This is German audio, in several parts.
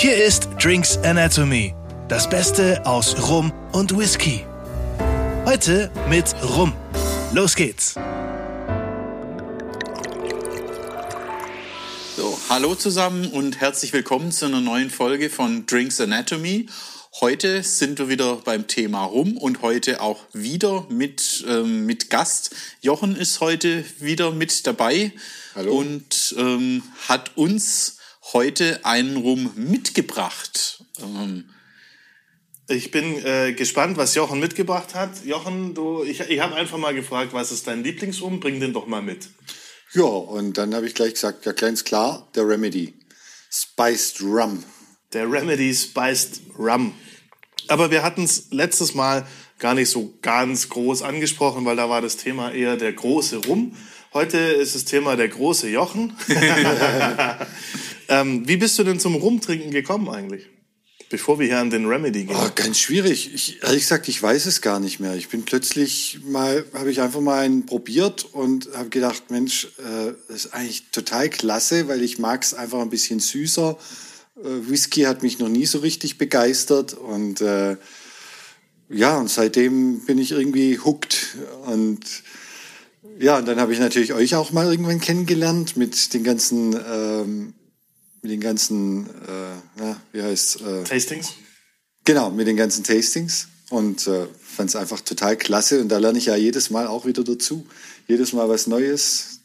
Hier ist Drinks Anatomy, das Beste aus Rum und Whisky. Heute mit Rum. Los geht's. So, hallo zusammen und herzlich willkommen zu einer neuen Folge von Drinks Anatomy. Heute sind wir wieder beim Thema Rum und heute auch wieder mit, ähm, mit Gast. Jochen ist heute wieder mit dabei Hallo. und ähm, hat uns heute einen Rum mitgebracht. Ähm, Ich bin äh, gespannt, was Jochen mitgebracht hat. Jochen, du, ich, ich habe einfach mal gefragt, was ist dein Lieblingsrum? Bring den doch mal mit. Ja, und dann habe ich gleich gesagt, ja, ganz klar, der Remedy. Spiced Rum. Der Remedy Spiced Rum. Aber wir hatten es letztes Mal gar nicht so ganz groß angesprochen, weil da war das Thema eher der große Rum. Heute ist das Thema der große Jochen. ähm, wie bist du denn zum Rumtrinken gekommen eigentlich? Bevor wir hier an den Remedy gehen. Oh, ganz schwierig. Ich, ehrlich gesagt, ich weiß es gar nicht mehr. Ich bin plötzlich mal, habe ich einfach mal einen probiert und habe gedacht, Mensch, äh, das ist eigentlich total klasse, weil ich mag es einfach ein bisschen süßer. Äh, Whisky hat mich noch nie so richtig begeistert und äh, ja, und seitdem bin ich irgendwie hooked und ja, und dann habe ich natürlich euch auch mal irgendwann kennengelernt mit den ganzen, ähm, mit den ganzen, äh, na, wie heißt äh, Tastings? Genau, mit den ganzen Tastings und äh, fand es einfach total klasse und da lerne ich ja jedes Mal auch wieder dazu. Jedes Mal was Neues,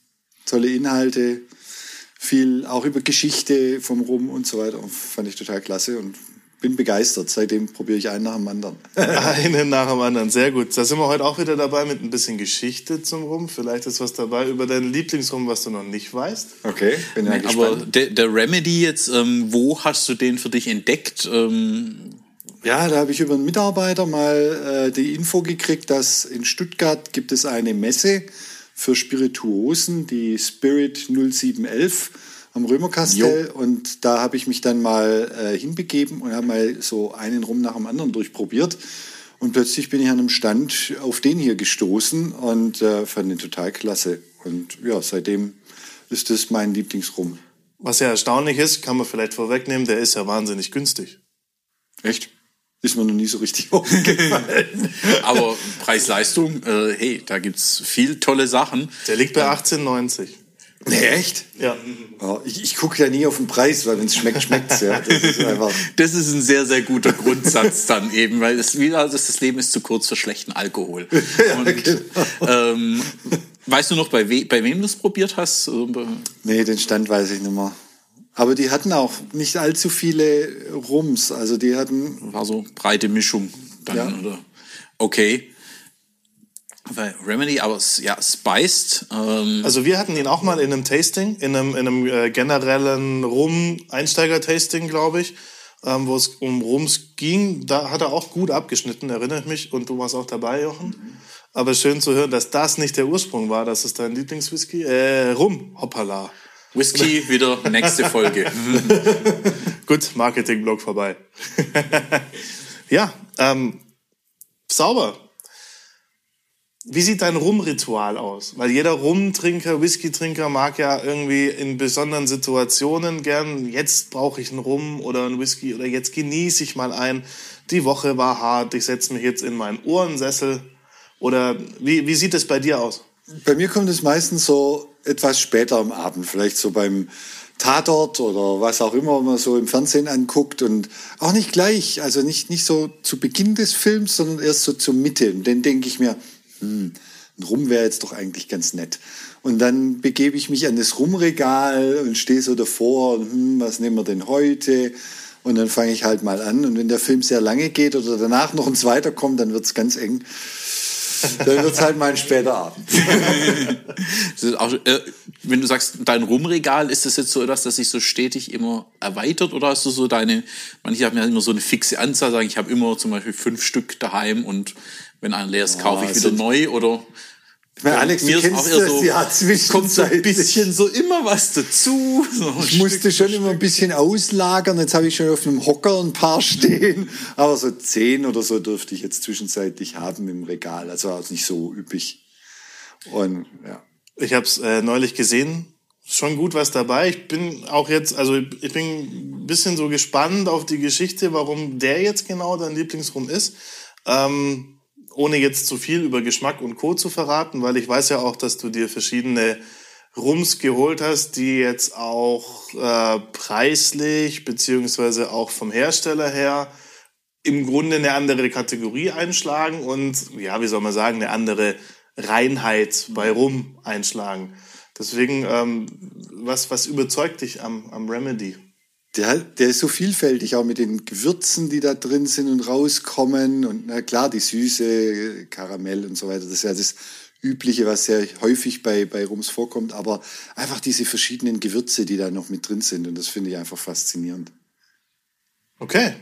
tolle Inhalte, viel auch über Geschichte vom Rum und so weiter. Und fand ich total klasse und bin begeistert. Seitdem probiere ich einen nach dem anderen. Einen nach dem anderen, sehr gut. Da sind wir heute auch wieder dabei mit ein bisschen Geschichte zum Rum. Vielleicht ist was dabei über deinen Lieblingsrum, was du noch nicht weißt. Okay, bin ja aber gespannt. der, der Remedy jetzt, ähm, wo hast du den für dich entdeckt? Ähm, Ja, da habe ich über einen Mitarbeiter mal äh, die Info gekriegt, dass in Stuttgart gibt es eine Messe für Spirituosen, die Spirit 0711 am Römerkastell. Und da habe ich mich dann mal äh, hinbegeben und habe mal so einen Rum nach dem anderen durchprobiert. Und plötzlich bin ich an einem Stand auf den hier gestoßen und äh, fand den total klasse. Und ja, seitdem ist das mein Lieblingsrum. Was ja erstaunlich ist, kann man vielleicht vorwegnehmen, der ist ja wahnsinnig günstig. Echt? Ist mir noch nie so richtig aufgefallen. aber Preis-Leistung, äh, hey, da gibt's viel tolle Sachen. Der liegt bei 18,90. Nee, echt? Ja. Ja, ich ich gucke ja nie auf den Preis, weil wenn es schmeckt, schmeckt's ja. Das ist einfach. Das ist ein sehr, sehr guter Grundsatz dann eben, weil es wieder das, das Leben ist zu kurz für schlechten Alkohol. Und, genau. ähm, weißt du noch, bei, we bei wem du es probiert hast? Nee, den Stand weiß ich nicht mehr. Aber die hatten auch nicht allzu viele Rums. Also die hatten. War so breite Mischung dann, Ja. oder? Okay. Remedy, aber ja, Spiced. Ähm, Also wir hatten ihn auch mal in einem Tasting, in einem, in einem äh, generellen Rum-Einsteiger-Tasting, glaube ich, ähm, wo es um Rums ging. Da hat er auch gut abgeschnitten, erinnert mich. Und du warst auch dabei, Jochen. Aber schön zu hören, dass das nicht der Ursprung war. Das ist dein Lieblingswhisky. Äh, Rum, hoppala. Whisky, wieder nächste Folge. Gut, Marketing-Blog vorbei. ja, ähm, sauber. Wie sieht dein Rumritual aus? Weil jeder Rumtrinker, Whisky-Trinker mag ja irgendwie in besonderen Situationen gern, jetzt brauche ich einen Rum oder einen Whisky oder jetzt genieße ich mal ein. Die Woche war hart, ich setze mich jetzt in meinen Ohrensessel. Oder wie, wie sieht es bei dir aus? Bei mir kommt es meistens so etwas später am Abend, vielleicht so beim Tatort oder was auch immer man so im Fernsehen anguckt und auch nicht gleich, also nicht, nicht so zu Beginn des Films, sondern erst so zur Mitte. Und dann denke ich mir, hm, ein Rum wäre jetzt doch eigentlich ganz nett. Und dann begebe ich mich an das Rumregal und stehe so davor, hm, was nehmen wir denn heute? Und dann fange ich halt mal an. Und wenn der Film sehr lange geht oder danach noch ein zweiter kommt, dann wird's ganz eng. Dann wird's halt mal ein später Abend. Auch, äh, wenn du sagst, dein Rumregal, ist das jetzt so etwas, das sich so stetig immer erweitert oder hast du so deine, manche haben ja immer so eine fixe Anzahl, sagen, ich habe immer zum Beispiel fünf Stück daheim und wenn ein leer ist, kaufe ich es wieder neu oder meine, Alex, mir du ist auch eher das, so, ja, kommt so ein bisschen so immer was dazu. So Ich musste schon immer ein bisschen auslagern. Jetzt habe ich schon auf einem Hocker ein paar stehen. Aber so zehn oder so dürfte ich jetzt zwischenzeitlich haben im Regal. Also auch nicht so üppig. Und ja. Ich habe es äh, neulich gesehen. Schon gut was dabei. Ich bin auch jetzt, also ich bin ein bisschen so gespannt auf die Geschichte, warum der jetzt genau dein Lieblingsrum ist. Ähm, ohne jetzt zu viel über Geschmack und Co. zu verraten, weil ich weiß ja auch, dass du dir verschiedene Rums geholt hast, die jetzt auch äh, preislich beziehungsweise auch vom Hersteller her im Grunde eine andere Kategorie einschlagen und ja, wie soll man sagen, eine andere Reinheit bei Rum einschlagen. Deswegen, ähm, was, was überzeugt dich am, am Remedy? Der, der ist so vielfältig, auch mit den Gewürzen, die da drin sind und rauskommen. Und na klar, die Süße, Karamell und so weiter. Das ist ja das Übliche, was sehr häufig bei, bei Rums vorkommt. Aber einfach diese verschiedenen Gewürze, die da noch mit drin sind. Und das finde ich einfach faszinierend. Okay.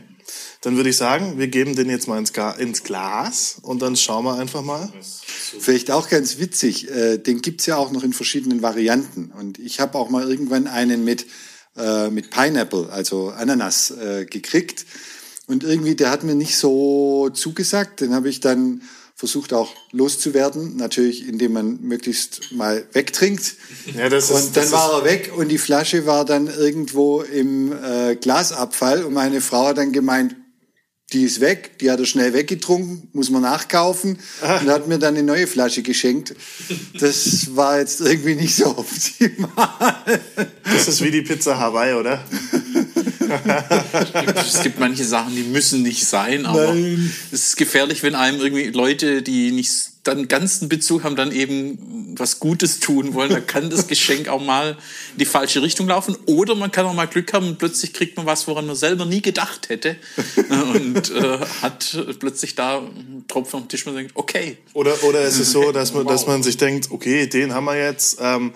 Dann würde ich sagen, wir geben den jetzt mal ins, ins Glas und dann schauen wir einfach mal. Vielleicht auch ganz witzig, äh, den gibt's ja auch noch in verschiedenen Varianten. Und ich habe auch mal irgendwann einen mit, äh, mit Pineapple, also Ananas, äh, gekriegt. Und irgendwie, der hat mir nicht so zugesagt. Den habe ich dann versucht auch loszuwerden, natürlich indem man möglichst mal wegtrinkt. Ja, das ist, und dann das war er weg und die Flasche war dann irgendwo im äh, Glasabfall und meine Frau hat dann gemeint, die ist weg, die hat er schnell weggetrunken, muss man nachkaufen ah. und hat mir dann eine neue Flasche geschenkt. Das war jetzt irgendwie nicht so optimal. Das ist wie die Pizza Hawaii, oder? es gibt manche Sachen, die müssen nicht sein, aber Nein. es ist gefährlich, wenn einem irgendwie Leute, die nicht dann ganzen Bezug haben, dann eben was Gutes tun wollen. Da kann das Geschenk auch mal in die falsche Richtung laufen. Oder man kann auch mal Glück haben und plötzlich kriegt man was, woran man selber nie gedacht hätte. und äh, hat plötzlich da einen Tropfen dem Tisch und denkt, okay. Oder, oder ist es so, dass man, wow. dass man sich denkt, okay, den haben wir jetzt, ähm,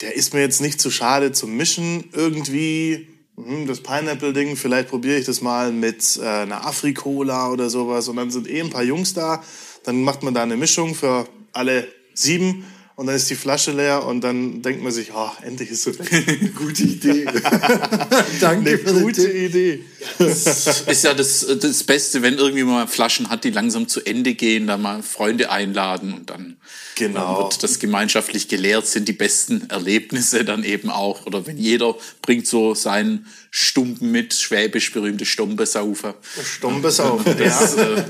der ist mir jetzt nicht zu schade zum Mischen irgendwie hm, das Pineapple-Ding, vielleicht probiere ich das mal mit äh, einer Afrikola oder sowas. Und dann sind eh ein paar Jungs da. Dann macht man da eine Mischung für alle sieben und dann ist die Flasche leer und dann denkt man sich, oh, endlich ist es weg. gute Idee. Danke Eine für gute Idee. Das ist ja das, das Beste, wenn irgendwie mal Flaschen hat, die langsam zu Ende gehen, dann mal Freunde einladen und dann, genau. dann wird das gemeinschaftlich gelehrt, sind die besten Erlebnisse dann eben auch. Oder wenn jeder bringt so seinen Stumpen mit, schwäbisch berühmte Stombesaufer. Stombesaufer, ja. Äh,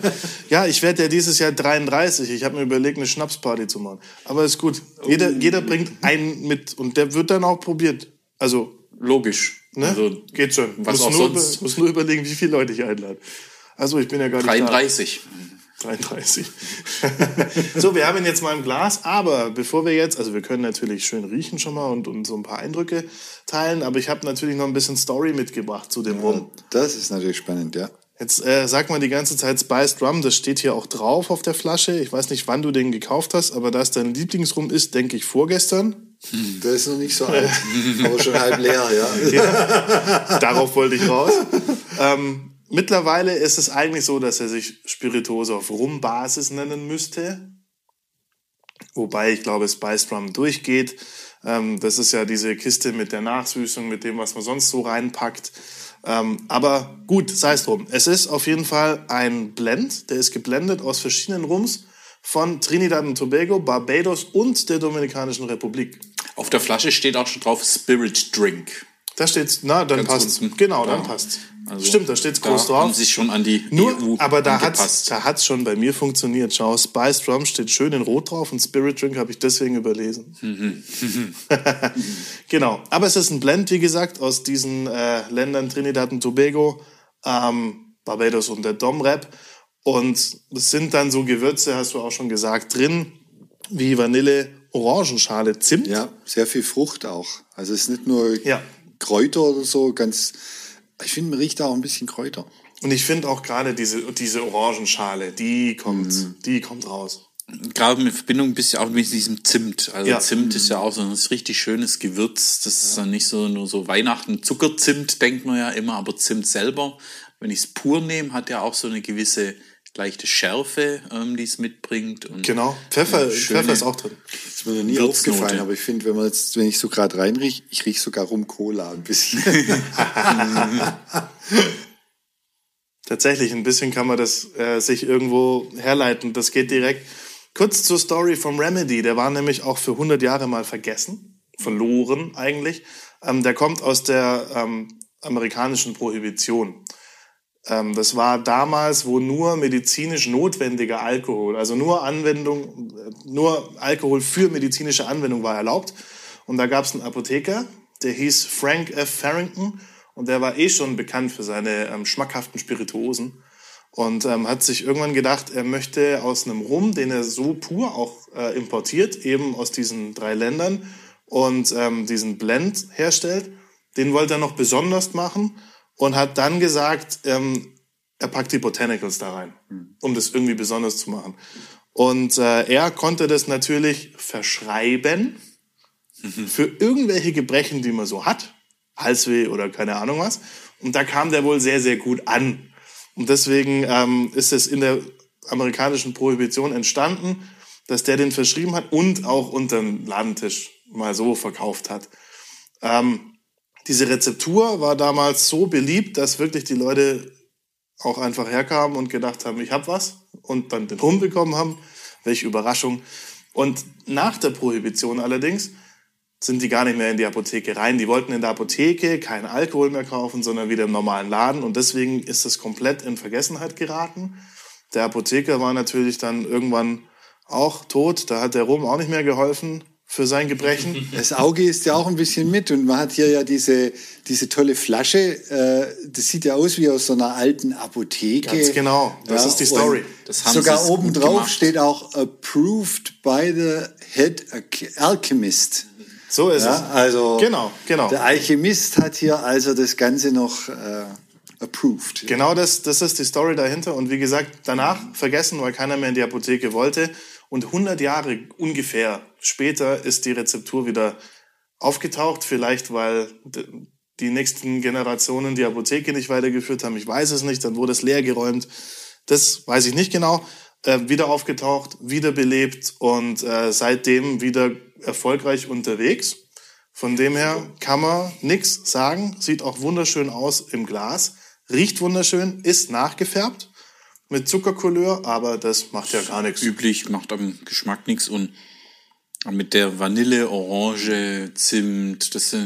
ja, ich werde ja dieses Jahr 33. Ich habe mir überlegt, eine Schnapsparty zu machen. Aber ist gut. Jeder, jeder bringt einen mit und der wird dann auch probiert. Also logisch. Ne? Also, Geht schon. Was muss auch nur, sonst? muss nur überlegen, wie viele Leute ich einlade. Also ich bin ja gar nicht 33. Da. 33. so, wir haben ihn jetzt mal im Glas, aber bevor wir jetzt, also wir können natürlich schön riechen schon mal und, und so ein paar Eindrücke teilen, aber ich habe natürlich noch ein bisschen Story mitgebracht zu dem Rum. Das ist natürlich spannend, ja. Jetzt äh, sagt man die ganze Zeit Spiced Rum, das steht hier auch drauf auf der Flasche. Ich weiß nicht, wann du den gekauft hast, aber da es dein Lieblingsrum ist, denke ich vorgestern. Hm, der ist noch nicht so alt, aber schon halb leer, ja. ja. Darauf wollte ich raus. Ähm, mittlerweile ist es eigentlich so, dass er sich Spirituose auf Rum-Basis nennen müsste. Wobei ich glaube, Spiced Rum durchgeht. Ähm, das ist ja diese Kiste mit der Nachsüßung, mit dem, was man sonst so reinpackt. Ähm, aber gut, sei es drum. Es ist auf jeden Fall ein Blend, der ist geblendet aus verschiedenen Rums von Trinidad und Tobago, Barbados und der Dominikanischen Republik. Auf der Flasche steht auch schon drauf Spirit Drink. Da steht's, na, dann Ganz passt. Unten. Genau, dann ja. passt. Also Stimmt, da steht's groß da drauf. Haben sich schon an die Nur, EU aber da hat's, da hat's schon bei mir funktioniert. Schau, Spice Rum steht schön in Rot drauf und Spirit Drink habe ich deswegen überlesen. genau. Aber es ist ein Blend, wie gesagt, aus diesen äh, Ländern Trinidad und Tobago, ähm, Barbados und der Dom Rap. Und es sind dann so Gewürze, hast du auch schon gesagt, drin, wie Vanille, Orangenschale, Zimt. Ja, sehr viel Frucht auch. Also es ist nicht nur ja. Kräuter oder so, ganz ich finde, man riecht da auch ein bisschen Kräuter. Und ich finde auch gerade diese, diese Orangenschale, die kommt, mhm. die kommt raus. Gerade in Verbindung ein bisschen auch mit diesem Zimt. Also ja. Zimt ist ja auch so ein richtig schönes Gewürz. Das ist dann nicht so nur so Weihnachten Zuckerzimt, denkt man ja immer, aber Zimt selber, wenn ich es pur nehme, hat ja auch so eine gewisse leichte Schärfe, ähm, die es mitbringt. Und genau, Pfeffer, Pfeffer ist auch drin. Das ist mir noch nie aufgefallen, aber ich finde, wenn man jetzt, wenn ich so gerade reinrieche, ich rieche sogar rum Cola ein bisschen. Tatsächlich, ein bisschen kann man das äh, sich irgendwo herleiten. Das geht direkt. Kurz zur Story vom Remedy. Der war nämlich auch für 100 Jahre mal vergessen. Verloren eigentlich. Ähm, der kommt aus der ähm, äh, amerikanischen Prohibition. Ähm, das war damals, wo nur medizinisch notwendiger Alkohol, also nur Anwendung, äh, nur Alkohol für medizinische Anwendung war erlaubt. Und da gab es einen Apotheker, der hieß Frank F. Farrington und der war eh schon bekannt für seine ähm, schmackhaften Spirituosen und ähm, hat sich irgendwann gedacht, er möchte aus einem Rum, den er so pur auch äh, importiert, eben aus diesen drei Ländern und ähm, diesen Blend herstellt, den wollte er noch besonders machen und hat dann gesagt, ähm, er packt die Botanicals da rein, um das irgendwie besonders zu machen. Und äh, er konnte das natürlich verschreiben für irgendwelche Gebrechen, die man so hat, Halsweh oder keine Ahnung was. Und da kam der wohl sehr, sehr gut an. Und deswegen ähm, ist es in der amerikanischen Prohibition entstanden, dass der den verschrieben hat und auch unter dem Ladentisch mal so verkauft hat. Ähm, diese Rezeptur war damals so beliebt, dass wirklich die Leute auch einfach herkamen und gedacht haben, ich hab was und dann den Rum bekommen haben. Welche Überraschung. Und nach der Prohibition allerdings sind die gar nicht mehr in die Apotheke rein. Die wollten in der Apotheke keinen Alkohol mehr kaufen, sondern wieder im normalen Laden. Und deswegen ist das komplett in Vergessenheit geraten. Der Apotheker war natürlich dann irgendwann auch tot. Da hat der Rum auch nicht mehr geholfen für sein Gebrechen. Das Auge ist ja auch ein bisschen mit und man hat hier ja diese, diese tolle Flasche. Äh, das sieht ja aus wie aus so einer alten Apotheke. Ganz genau. Das Ja, ist die Story. und Das haben Sogar oben drauf steht auch approved by the head alchemist. So ist Ja, also Genau, genau. Der Alchemist hat hier also das Ganze noch äh, approved. Genau das, das ist die Story dahinter. Und wie gesagt, danach vergessen, weil keiner mehr in die Apotheke wollte. Und 100 Jahre ungefähr später ist die Rezeptur wieder aufgetaucht. Vielleicht, weil die nächsten Generationen die Apotheke nicht weitergeführt haben. Ich weiß es nicht. Dann wurde es leergeräumt. Das weiß ich nicht genau. Äh, wieder aufgetaucht, wiederbelebt und äh, seitdem wieder erfolgreich unterwegs. Von dem her kann man nix sagen. Sieht auch wunderschön aus im Glas. Riecht wunderschön, ist nachgefärbt mit Zuckercouleur, aber das macht ja gar nichts. Üblich, macht am Geschmack nichts und mit der Vanille, Orange, Zimt, das, äh,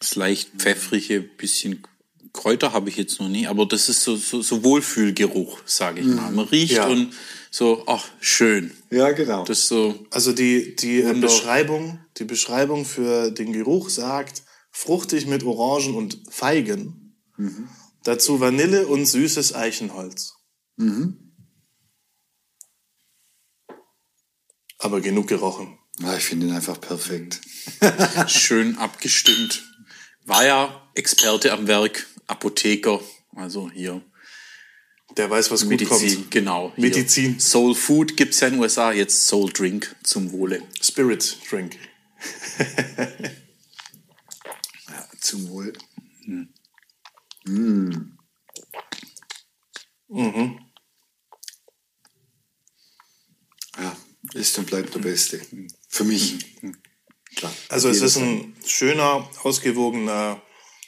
das leicht pfeffrige, bisschen Kräuter habe ich jetzt noch nie, aber das ist so, so, so Wohlfühlgeruch, sage ich mal. Man riecht Ja. und so, ach, schön. Ja, genau. Das so, Also die, die äh, Wunder- Beschreibung, die Beschreibung für den Geruch sagt, fruchtig mit Orangen und Feigen. Dazu Vanille und süßes Eichenholz. Aber genug gerochen. Ja, ich finde ihn einfach perfekt. schön abgestimmt. War ja Experte am Werk, Apotheker, also hier Der weiß, was gut Medizin, kommt. genau. Hier. Medizin. Soul Food gibt's ja in den USA, jetzt Soul Drink zum Wohle. Spirit Drink. Ja, zum Wohl. Mm. Ja, ist und bleibt der Beste. Für mich. Klar. Also es ist ein schöner, ausgewogener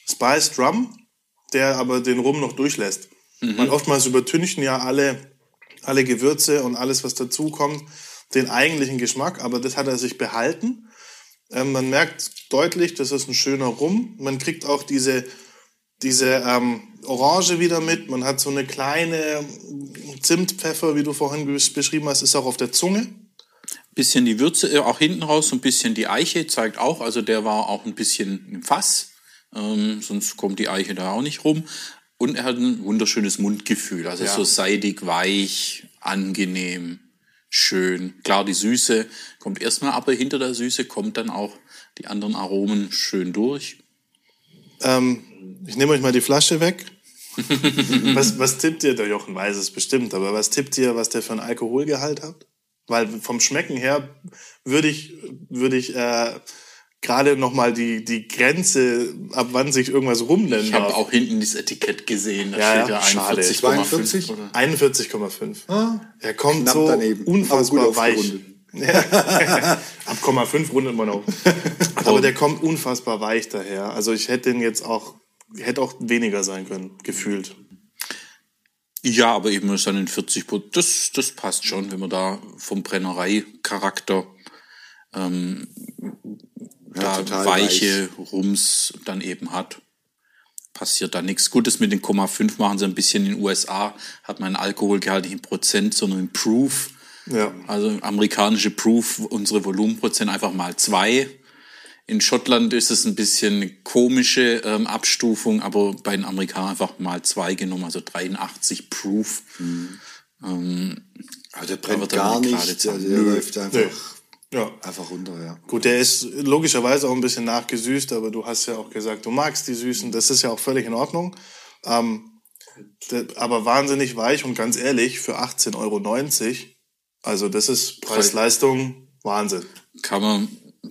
Spiced Rum, der aber den Rum noch durchlässt. Man oftmals übertünchen ja alle, alle Gewürze und alles, was dazukommt, den eigentlichen Geschmack, aber das hat er sich behalten. Ähm, man merkt deutlich, das ist ein schöner Rum. Man kriegt auch diese, diese ähm, Orange wieder mit. Man hat so eine kleine Zimtpfeffer, wie du vorhin besch- beschrieben hast, ist auch auf der Zunge. Bisschen die Würze, äh, auch hinten raus, so ein bisschen die Eiche zeigt auch, also der war auch ein bisschen im Fass, ähm, sonst kommt die Eiche da auch nicht rum. Und er hat ein wunderschönes Mundgefühl, also Ja. so seidig, weich, angenehm, schön. Klar, die Süße kommt erstmal, aber hinter der Süße kommt dann auch die anderen Aromen schön durch. Ähm, ich nehme euch mal die Flasche weg. was, was tippt ihr? Der Jochen weiß es bestimmt, aber was tippt ihr, was der für einen Alkoholgehalt hat? Weil vom Schmecken her würde ich, würde ich äh, gerade noch mal die, die Grenze, ab wann sich irgendwas rumnennen Ich habe auch hinten das Etikett gesehen, da Ja, steht ja ja, schade. 41,5. 42? oder- 41,5. er kommt so daneben, unfassbar weich. Ab 0,5 rundet man auf. Aber der kommt unfassbar weich daher. Also ich hätte den jetzt auch, hätte auch weniger sein können, gefühlt. Ja, aber eben ist dann in 40 Prozent. Das, das passt schon, wenn man da vom Brennerei-Charakter ähm, Ja, da weiche Rums dann eben hat. Passiert da nichts. Gutes mit den 0,5 machen sie ein bisschen in den USA, hat man einen Alkoholgehalt nicht in Prozent, sondern in Proof. Ja. Also amerikanische Proof, unsere Volumenprozent einfach mal zwei. In Schottland ist es ein bisschen komische ähm, Abstufung, aber bei den Amerikanern einfach mal zwei genommen, also 83 Proof. Ähm, Also der brennt gar nicht. gerade Zahl. der läuft einfach, Nee. Ja. einfach runter, ja. Gut, der ist logischerweise auch ein bisschen nachgesüßt, aber du hast ja auch gesagt, du magst die Süßen. Das ist ja auch völlig in Ordnung. Ähm, der, aber wahnsinnig weich und ganz ehrlich, für 18,90 Euro, also das ist Preis-Leistung Wahnsinn. kann man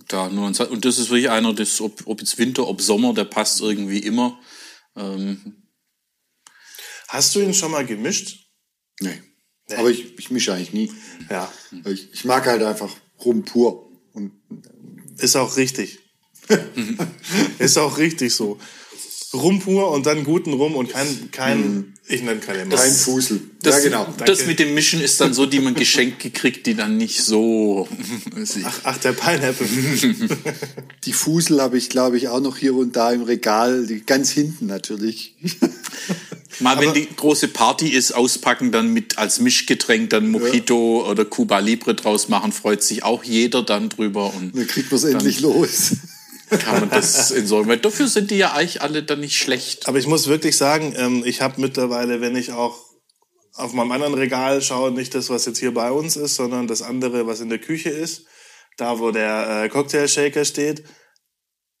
da nur sagen. Und das ist wirklich einer, das, ob, ob jetzt Winter, ob Sommer, der passt irgendwie immer. Ähm, Hast du ihn schon mal gemischt? Nee. Aber ich, ich mische eigentlich nie. Ja. Ich, ich mag halt einfach rum pur. Und Ist auch richtig. ist auch richtig so. Rum pur und dann guten Rum und kein, kein ich nenne keine kein Maß. Fusel. das, ja, genau. das Danke. mit dem Mischen ist dann so, die man geschenkt gekriegt, die dann nicht so. Ach, ach, der Pineapple. Die Fusel habe ich, glaube ich, auch noch hier und da im Regal, die ganz hinten natürlich. Mal, wenn die große Party ist, auspacken, dann mit als Mischgetränk dann Mojito oder Cuba Libre draus machen, freut sich auch jeder dann drüber und Dann kriegt man es endlich los. Kann man das. Weil dafür sind die ja eigentlich alle dann nicht schlecht. Aber ich muss wirklich sagen, ähm, ich habe mittlerweile, wenn ich auch auf meinem anderen Regal schaue, nicht das, was jetzt hier bei uns ist, sondern das andere, was in der Küche ist, da wo der äh, Cocktail-Shaker steht,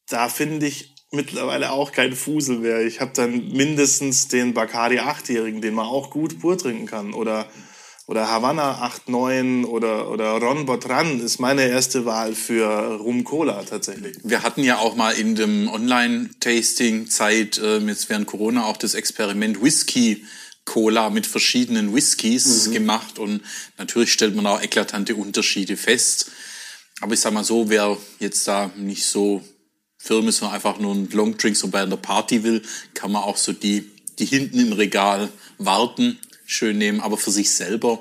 da finde ich mittlerweile auch kein Fusel mehr. Ich habe dann mindestens den Bacardi 8-Jährigen, den man auch gut pur trinken kann. Oder, oder Havanna 8-9 oder, oder Ron Botran ist meine erste Wahl für Rum Cola tatsächlich. Wir hatten ja auch mal in dem Online-Tasting-Zeit, ähm, jetzt während Corona, auch das Experiment Whisky. Cola mit verschiedenen Whiskys gemacht und natürlich stellt man auch eklatante Unterschiede fest. Aber ich sag mal so, wer jetzt da nicht so firm ist, sondern einfach nur einen Longdrink so bei einer Party will, kann man auch so die, die hinten im Regal warten, schön nehmen, aber für sich selber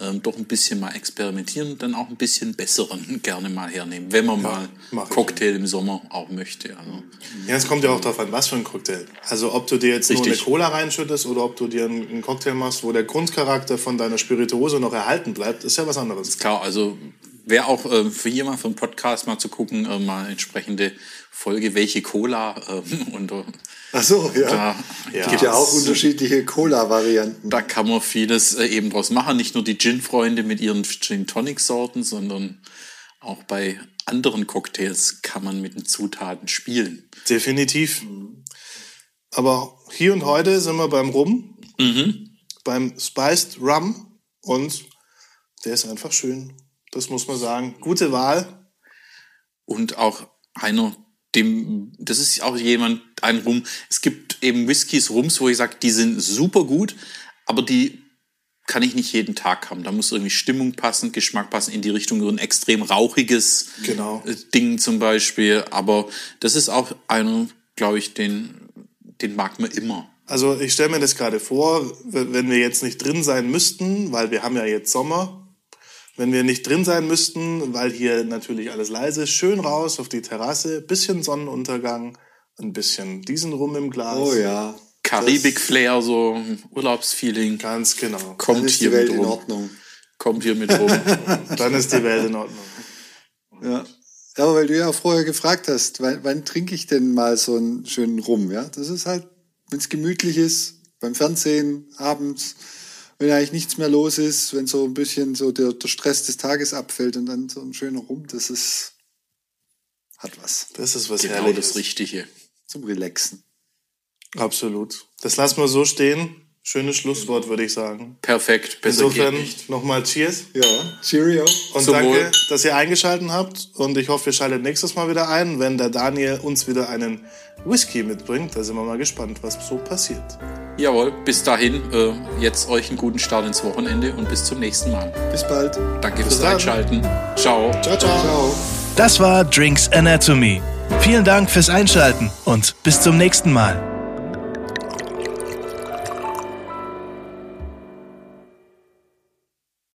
ähm, doch ein bisschen mal experimentieren und dann auch ein bisschen besseren gerne mal hernehmen, wenn man mal mach ich. Cocktail im Sommer auch möchte. Also. Ja, es kommt ja auch darauf an, was für ein Cocktail. Also ob du dir jetzt nur Richtig. eine Cola reinschüttest oder ob du dir einen Cocktail machst, wo der Grundcharakter von deiner Spirituose noch erhalten bleibt, ist ja was anderes. Klar, also wäre auch äh, für hier mal für einen Podcast mal zu gucken, äh, mal entsprechende Folge, welche Cola ähm, und äh, Ach so, ja. da, Es gibt ja auch unterschiedliche Cola-Varianten. da kann man vieles äh, eben draus machen. Nicht nur die Gin-Freunde mit ihren Gin-Tonic-Sorten, sondern auch bei anderen Cocktails kann man mit den Zutaten spielen. Definitiv. Aber hier und heute sind wir beim Rum, beim Spiced Rum und der ist einfach schön. Das muss man sagen. Gute Wahl. und auch einer, dem, das ist auch jemand, ein Rum. Es gibt eben Whiskys, Rums, wo ich sage, die sind super gut, aber die kann ich nicht jeden Tag haben. Da muss irgendwie Stimmung passen, Geschmack passen in die Richtung so ein extrem rauchiges Genau. äh, Ding zum Beispiel. Aber das ist auch einer, glaube ich, den, den mag man immer. Also ich stelle mir das gerade vor, wenn wir jetzt nicht drin sein müssten, weil wir haben ja jetzt Sommer, wenn wir nicht drin sein müssten, weil hier natürlich alles leise ist, schön raus auf die Terrasse, bisschen Sonnenuntergang, ein bisschen diesen Rum im Glas. Oh ja. Karibik-Flair, so Urlaubsfeeling. Ganz genau. Kommt hier mit in rum. Ordnung. Kommt hier mit rum. Dann ist die Welt in Ordnung. Ja. Ja, aber weil du ja auch vorher gefragt hast, wann, wann trinke ich denn mal so einen schönen Rum, ja? Das ist halt, wenn es gemütlich ist, beim Fernsehen, abends, wenn eigentlich nichts mehr los ist, wenn so ein bisschen so der, der Stress des Tages abfällt und dann so ein schöner Rum, das ist, hat was Das ist was genau Herrliches. das Richtige. zum Relaxen. Absolut. Das lassen wir so stehen. Schönes Schlusswort, würde ich sagen. Perfekt. Besser Insofern nochmal Cheers. Ja, Cheerio. Und Zum danke, Wohl. dass ihr eingeschaltet habt. Und ich hoffe, ihr schaltet nächstes Mal wieder ein, wenn der Daniel uns wieder einen Whisky mitbringt. Da sind wir mal gespannt, was so passiert. Jawohl, bis dahin, äh, jetzt euch einen guten Start ins Wochenende und bis zum nächsten Mal. Bis bald. Danke fürs dann. Einschalten. Ciao. Ciao, ciao. Ciao. Das war Drinks Anatomy. Vielen Dank fürs Einschalten und bis zum nächsten Mal.